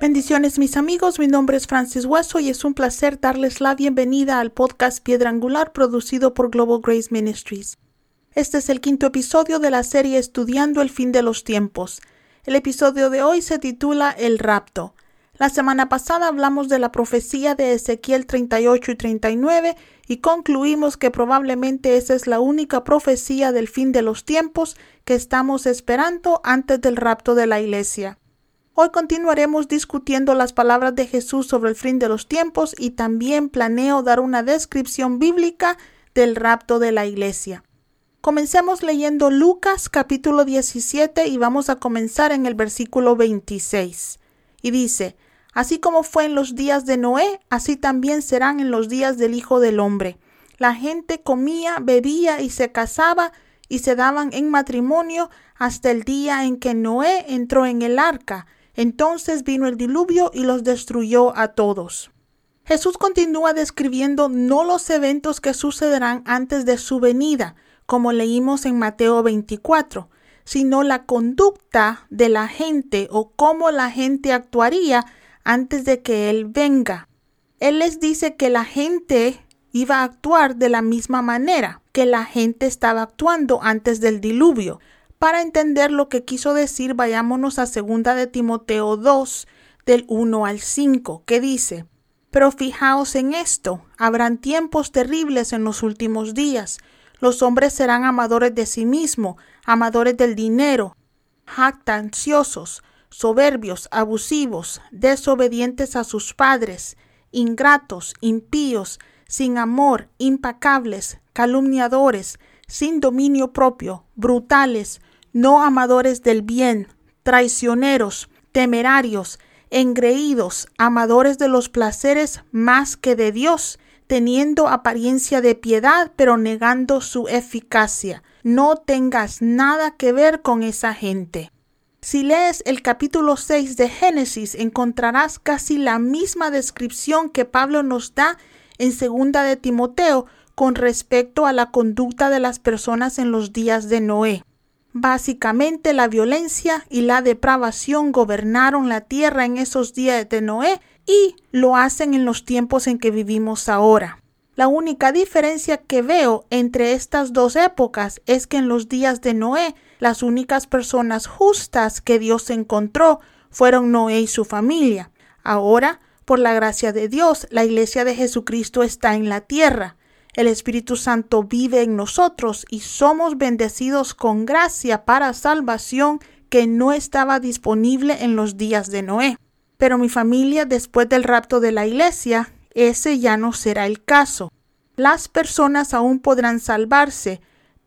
Bendiciones mis amigos, mi nombre es Francis Hueso y es un placer darles la bienvenida al podcast Piedra Angular producido por Global Grace Ministries. Este es el quinto episodio de la serie Estudiando el fin de los tiempos. El episodio de hoy se titula El rapto. La semana pasada hablamos de la profecía de Ezequiel 38 y 39 y concluimos que probablemente esa es la única profecía del fin de los tiempos que estamos esperando antes del rapto de la iglesia. Hoy continuaremos discutiendo las palabras de Jesús sobre el fin de los tiempos y también planeo dar una descripción bíblica del rapto de la iglesia. Comencemos leyendo Lucas capítulo 17 y vamos a comenzar en el versículo 26. Y dice, Así como fue en los días de Noé, así también serán en los días del Hijo del Hombre. La gente comía, bebía y se casaba y se daban en matrimonio hasta el día en que Noé entró en el arca entonces vino el diluvio y los destruyó a todos. Jesús continúa describiendo no los eventos que sucederán antes de su venida, como leímos en Mateo 24, sino la conducta de la gente o cómo la gente actuaría antes de que Él venga. Él les dice que la gente iba a actuar de la misma manera que la gente estaba actuando antes del diluvio. Para entender lo que quiso decir, vayámonos a segunda de Timoteo 2, del 1 al 5, que dice, Pero fijaos en esto, habrán tiempos terribles en los últimos días. Los hombres serán amadores de sí mismos, amadores del dinero, jactanciosos, soberbios, abusivos, desobedientes a sus padres, ingratos, impíos, sin amor, impacables, calumniadores, sin dominio propio, brutales, no amadores del bien, traicioneros, temerarios, engreídos, amadores de los placeres más que de Dios, teniendo apariencia de piedad, pero negando su eficacia. No tengas nada que ver con esa gente. Si lees el capítulo 6 de Génesis, encontrarás casi la misma descripción que Pablo nos da en segunda de Timoteo con respecto a la conducta de las personas en los días de Noé. Básicamente la violencia y la depravación gobernaron la tierra en esos días de Noé y lo hacen en los tiempos en que vivimos ahora. La única diferencia que veo entre estas dos épocas es que en los días de Noé las únicas personas justas que Dios encontró fueron Noé y su familia. Ahora, por la gracia de Dios, la iglesia de Jesucristo está en la tierra. El Espíritu Santo vive en nosotros y somos bendecidos con gracia para salvación que no estaba disponible en los días de Noé. Pero mi familia, después del rapto de la iglesia, ese ya no será el caso. Las personas aún podrán salvarse,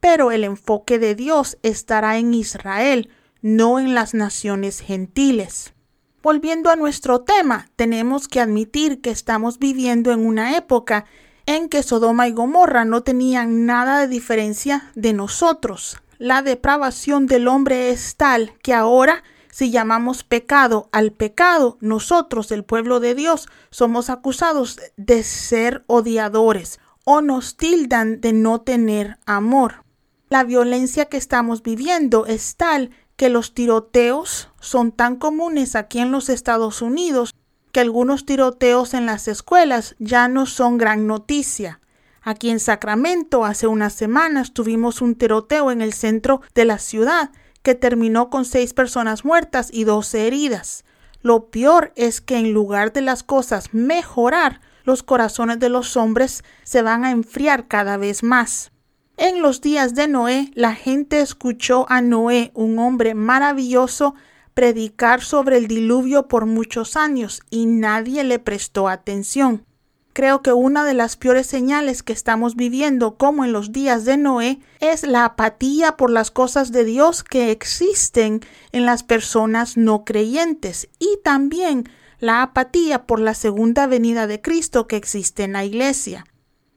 pero el enfoque de Dios estará en Israel, no en las naciones gentiles. Volviendo a nuestro tema, tenemos que admitir que estamos viviendo en una época en que Sodoma y Gomorra no tenían nada de diferencia de nosotros. La depravación del hombre es tal que ahora, si llamamos pecado al pecado, nosotros, el pueblo de Dios, somos acusados de ser odiadores o nos tildan de no tener amor. La violencia que estamos viviendo es tal que los tiroteos son tan comunes aquí en los Estados Unidos que algunos tiroteos en las escuelas ya no son gran noticia. Aquí en Sacramento hace unas semanas tuvimos un tiroteo en el centro de la ciudad que terminó con seis personas muertas y doce heridas. Lo peor es que en lugar de las cosas mejorar, los corazones de los hombres se van a enfriar cada vez más. En los días de Noé, la gente escuchó a Noé, un hombre maravilloso, predicar sobre el diluvio por muchos años y nadie le prestó atención. Creo que una de las peores señales que estamos viviendo como en los días de Noé es la apatía por las cosas de Dios que existen en las personas no creyentes y también la apatía por la segunda venida de Cristo que existe en la iglesia.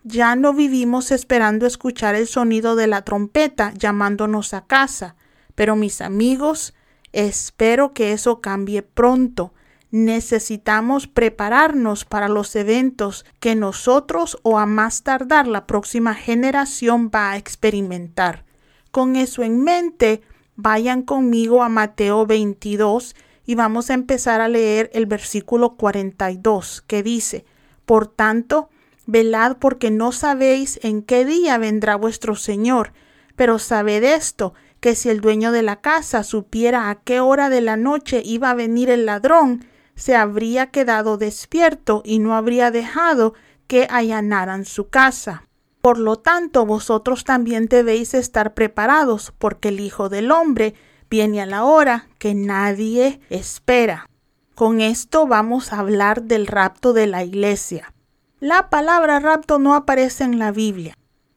Ya no vivimos esperando escuchar el sonido de la trompeta llamándonos a casa, pero mis amigos, Espero que eso cambie pronto. necesitamos prepararnos para los eventos que nosotros o a más tardar la próxima generación va a experimentar. Con eso en mente, vayan conmigo a Mateo 22 y vamos a empezar a leer el versículo 42 que dice, Por tanto, velad porque no sabéis en qué día vendrá vuestro Señor, pero sabed esto, que si el dueño de la casa supiera a qué hora de la noche iba a venir el ladrón, se habría quedado despierto y no habría dejado que allanaran su casa. Por lo tanto, vosotros también debéis estar preparados, porque el Hijo del Hombre viene a la hora que nadie espera. Con esto vamos a hablar del rapto de la iglesia. La palabra rapto no aparece en la Biblia.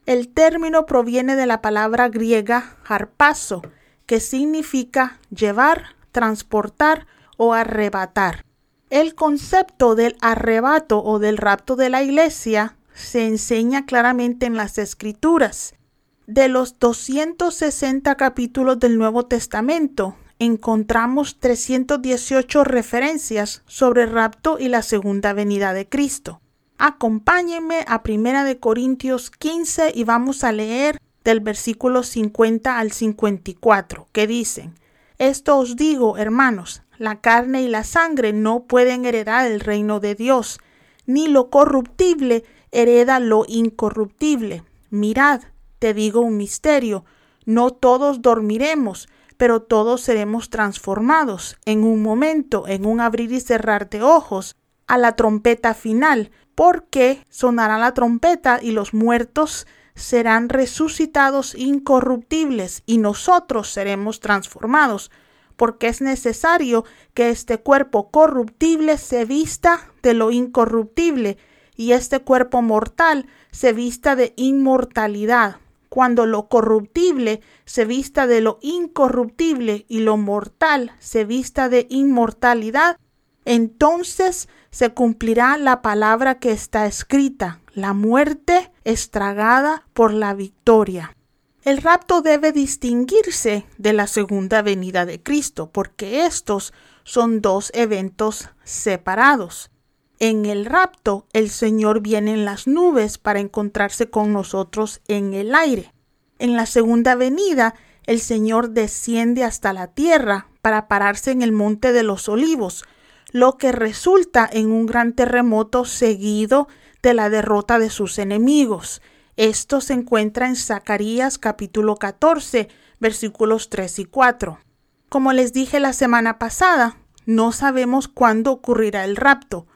El término proviene de la palabra griega harpazo, que significa llevar, transportar o arrebatar. El concepto del arrebato o del rapto de la iglesia se enseña claramente en las escrituras. De los 260 capítulos del Nuevo Testamento, encontramos 318 referencias sobre rapto y la segunda venida de Cristo. Acompáñenme a Primera de Corintios 15 y vamos a leer del versículo 50 al 54, que dicen, Esto os digo, hermanos, la carne y la sangre no pueden heredar el reino de Dios, ni lo corruptible hereda lo incorruptible. Mirad, te digo un misterio, no todos dormiremos, pero todos seremos transformados en un momento, en un abrir y cerrar de ojos, a la trompeta final, porque sonará la trompeta y los muertos serán resucitados incorruptibles y nosotros seremos transformados porque es necesario que este cuerpo corruptible se vista de lo incorruptible y este cuerpo mortal se vista de inmortalidad. Cuando lo corruptible se vista de lo incorruptible y lo mortal se vista de inmortalidad, entonces se cumplirá la palabra que está escrita, la muerte estragada por la victoria. El rapto debe distinguirse de la segunda venida de Cristo, porque estos son dos eventos separados. En el rapto, el Señor viene en las nubes para encontrarse con nosotros en el aire. En la segunda venida, el Señor desciende hasta la tierra para pararse en el monte de los olivos, lo que resulta en un gran terremoto seguido de la derrota de sus enemigos. Esto se encuentra en Zacarías capítulo 14, versículos 3 y 4. Como les dije la semana pasada, no sabemos cuándo ocurrirá el rapto,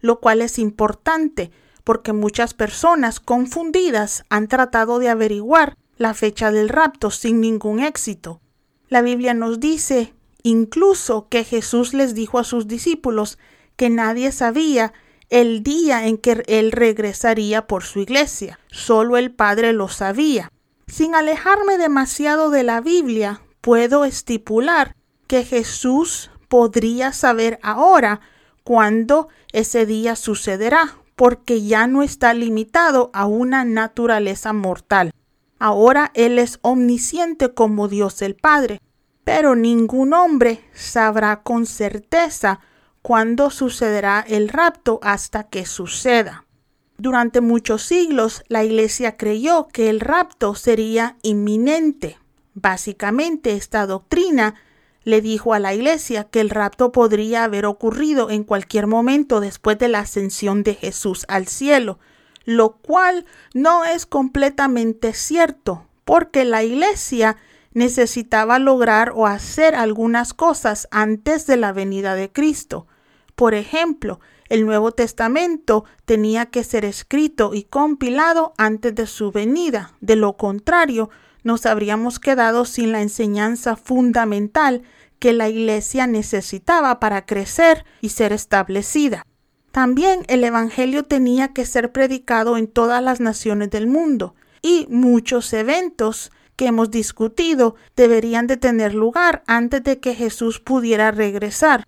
lo cual es importante porque muchas personas confundidas han tratado de averiguar la fecha del rapto sin ningún éxito. La Biblia nos dice incluso que Jesús les dijo a sus discípulos que nadie sabía el día en que él regresaría por su iglesia. Solo el Padre lo sabía. Sin alejarme demasiado de la Biblia, puedo estipular que Jesús podría saber ahora cuándo ese día sucederá, porque ya no está limitado a una naturaleza mortal. Ahora Él es omnisciente como Dios el Padre, pero ningún hombre sabrá con certeza cuándo sucederá el rapto hasta que suceda. Durante muchos siglos la Iglesia creyó que el rapto sería inminente. Básicamente esta doctrina le dijo a la Iglesia que el rapto podría haber ocurrido en cualquier momento después de la ascensión de Jesús al cielo, lo cual no es completamente cierto, porque la Iglesia necesitaba lograr o hacer algunas cosas antes de la venida de Cristo. Por ejemplo, el Nuevo Testamento tenía que ser escrito y compilado antes de su venida. De lo contrario, nos habríamos quedado sin la enseñanza fundamental que la Iglesia necesitaba para crecer y ser establecida. También el Evangelio tenía que ser predicado en todas las naciones del mundo y muchos eventos que hemos discutido deberían de tener lugar antes de que Jesús pudiera regresar.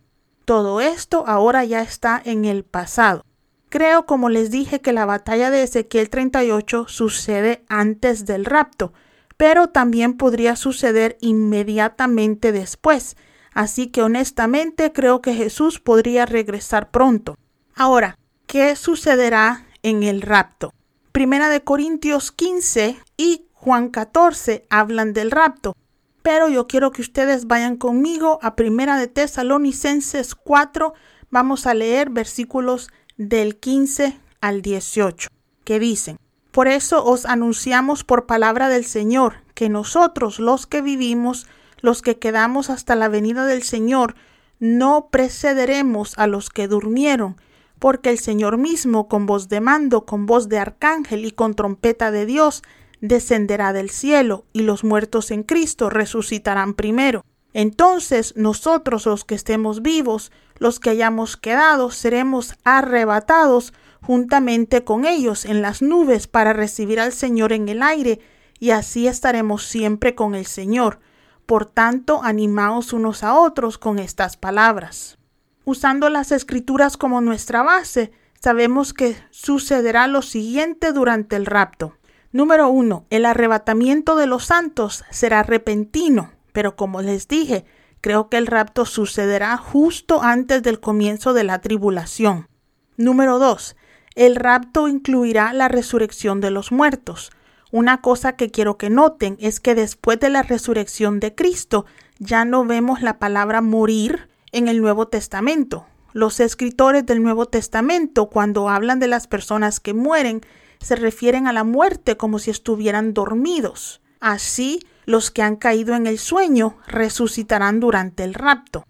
Todo esto ahora ya está en el pasado. Creo, como les dije, que la batalla de Ezequiel 38 sucede antes del rapto, pero también podría suceder inmediatamente después. Así que honestamente creo que Jesús podría regresar pronto. Ahora, ¿qué sucederá en el rapto? Primera de Corintios 15 y Juan 14 hablan del rapto, pero yo quiero que ustedes vayan conmigo a Primera de Tesalonicenses 4, vamos a leer versículos del 15 al 18, que dicen, Por eso os anunciamos por palabra del Señor, que nosotros los que vivimos, los que quedamos hasta la venida del Señor, no precederemos a los que durmieron, porque el Señor mismo, con voz de mando, con voz de arcángel y con trompeta de Dios, descenderá del cielo, y los muertos en Cristo resucitarán primero. Entonces nosotros los que estemos vivos, los que hayamos quedado, seremos arrebatados juntamente con ellos en las nubes para recibir al Señor en el aire, y así estaremos siempre con el Señor. Por tanto, animaos unos a otros con estas palabras. Usando las escrituras como nuestra base, sabemos que sucederá lo siguiente durante el rapto. Número uno, el arrebatamiento de los santos será repentino, pero como les dije, creo que el rapto sucederá justo antes del comienzo de la tribulación. Número dos, el rapto incluirá la resurrección de los muertos. Una cosa que quiero que noten es que después de la resurrección de Cristo ya no vemos la palabra morir en el Nuevo Testamento. Los escritores del Nuevo Testamento, cuando hablan de las personas que mueren, se refieren a la muerte como si estuvieran dormidos. Así, los que han caído en el sueño resucitarán durante el rapto.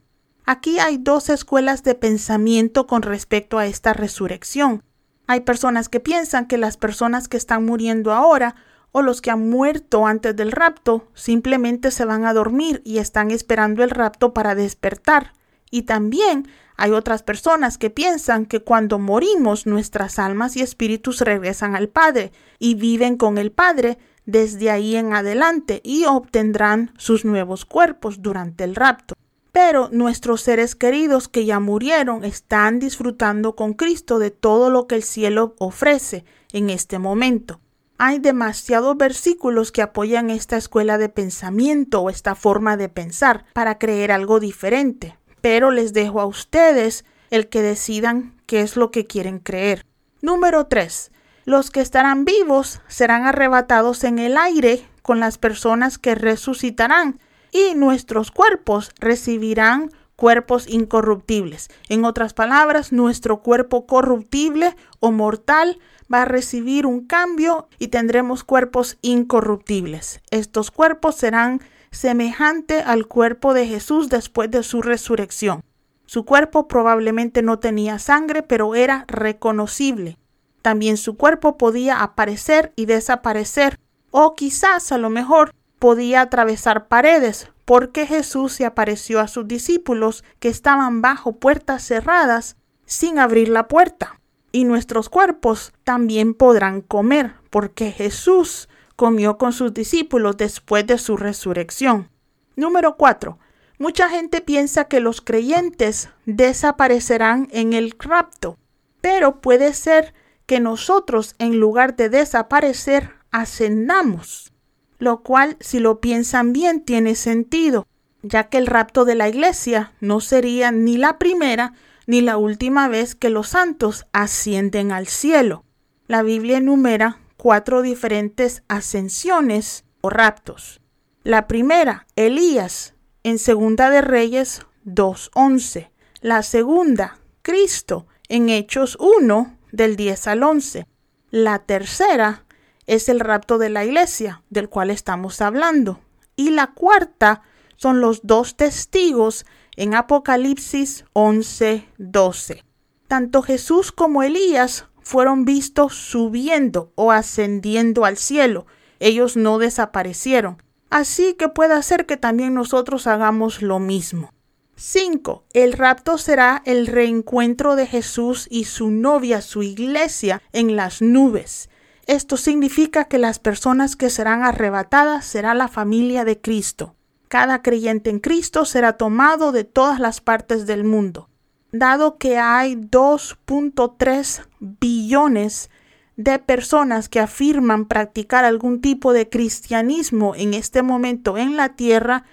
Aquí hay dos escuelas de pensamiento con respecto a esta resurrección. Hay personas que piensan que las personas que están muriendo ahora o los que han muerto antes del rapto simplemente se van a dormir y están esperando el rapto para despertar. Y también hay otras personas que piensan que cuando morimos nuestras almas y espíritus regresan al Padre y viven con el Padre desde ahí en adelante y obtendrán sus nuevos cuerpos durante el rapto. Pero nuestros seres queridos que ya murieron están disfrutando con Cristo de todo lo que el cielo ofrece en este momento. Hay demasiados versículos que apoyan esta escuela de pensamiento o esta forma de pensar para creer algo diferente, pero les dejo a ustedes el que decidan qué es lo que quieren creer. Número 3. Los que estarán vivos serán arrebatados en el aire con las personas que resucitarán y nuestros cuerpos recibirán cuerpos incorruptibles. En otras palabras, nuestro cuerpo corruptible o mortal va a recibir un cambio y tendremos cuerpos incorruptibles. Estos cuerpos serán semejantes al cuerpo de Jesús después de su resurrección. Su cuerpo probablemente no tenía sangre, pero era reconocible. También su cuerpo podía aparecer y desaparecer, o quizás a lo mejor podía atravesar paredes, porque Jesús se apareció a sus discípulos que estaban bajo puertas cerradas sin abrir la puerta y nuestros cuerpos también podrán comer, porque Jesús comió con sus discípulos después de su resurrección. Número 4. Mucha gente piensa que los creyentes desaparecerán en el rapto, pero puede ser que nosotros en lugar de desaparecer ascendamos, lo cual si lo piensan bien tiene sentido, ya que el rapto de la iglesia no sería ni la primera ni la última vez que los santos ascienden al cielo. La Biblia enumera cuatro diferentes ascensiones o raptos. La primera, Elías, en Segunda de Reyes 2.11. La segunda, Cristo, en Hechos 1, del 10 al 11. La tercera es el rapto de la iglesia, del cual estamos hablando. Y la cuarta son los dos testigos en Apocalipsis 11:12. Tanto Jesús como Elías fueron vistos subiendo o ascendiendo al cielo. Ellos no desaparecieron. Así que puede ser que también nosotros hagamos lo mismo. 5. El rapto será el reencuentro de Jesús y su novia, su iglesia, en las nubes. Esto significa que las personas que serán arrebatadas será la familia de Cristo cada creyente en Cristo será tomado de todas las partes del mundo. Dado que hay 2.3 billones de personas que afirman practicar algún tipo de cristianismo en este momento en la tierra,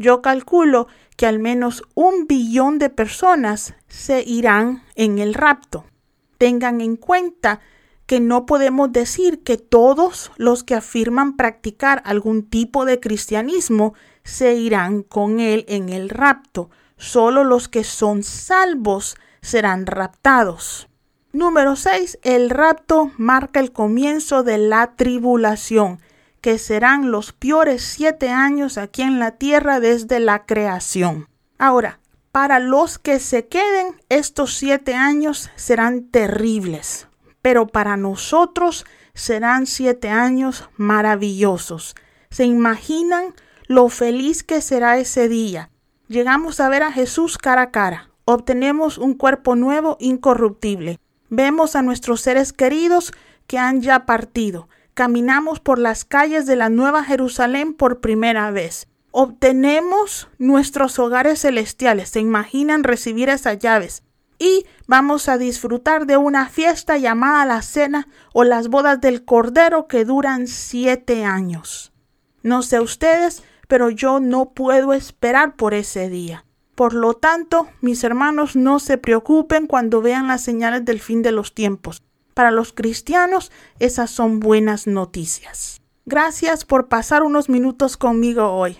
Yo calculo que al menos un billón de personas se irán en el rapto. Tengan en cuenta que no podemos decir que todos los que afirman practicar algún tipo de cristianismo se irán con él en el rapto. Solo los que son salvos serán raptados. Número 6. El rapto marca el comienzo de la tribulación, que serán los peores siete años aquí en la tierra desde la creación. Ahora, para los que se queden, estos siete años serán terribles pero para nosotros serán siete años maravillosos. ¿Se imaginan lo feliz que será ese día? Llegamos a ver a Jesús cara a cara, obtenemos un cuerpo nuevo incorruptible, vemos a nuestros seres queridos que han ya partido, caminamos por las calles de la Nueva Jerusalén por primera vez, obtenemos nuestros hogares celestiales. ¿Se imaginan recibir esas llaves? y vamos a disfrutar de una fiesta llamada la cena o las bodas del Cordero que duran siete años. No sé ustedes, pero yo no puedo esperar por ese día. Por lo tanto, mis hermanos, no se preocupen cuando vean las señales del fin de los tiempos. Para los cristianos, esas son buenas noticias. Gracias por pasar unos minutos conmigo hoy.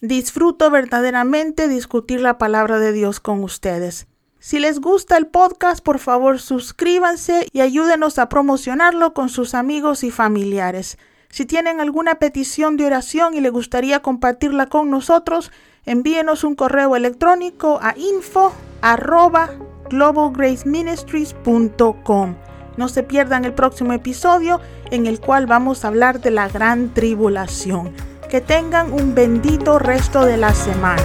Disfruto verdaderamente discutir la palabra de Dios con ustedes. Si les gusta el podcast, por favor suscríbanse y ayúdenos a promocionarlo con sus amigos y familiares. Si tienen alguna petición de oración y le gustaría compartirla con nosotros, envíenos un correo electrónico a info globalgraceministries.com. No se pierdan el próximo episodio en el cual vamos a hablar de la gran tribulación. Que tengan un bendito resto de la semana.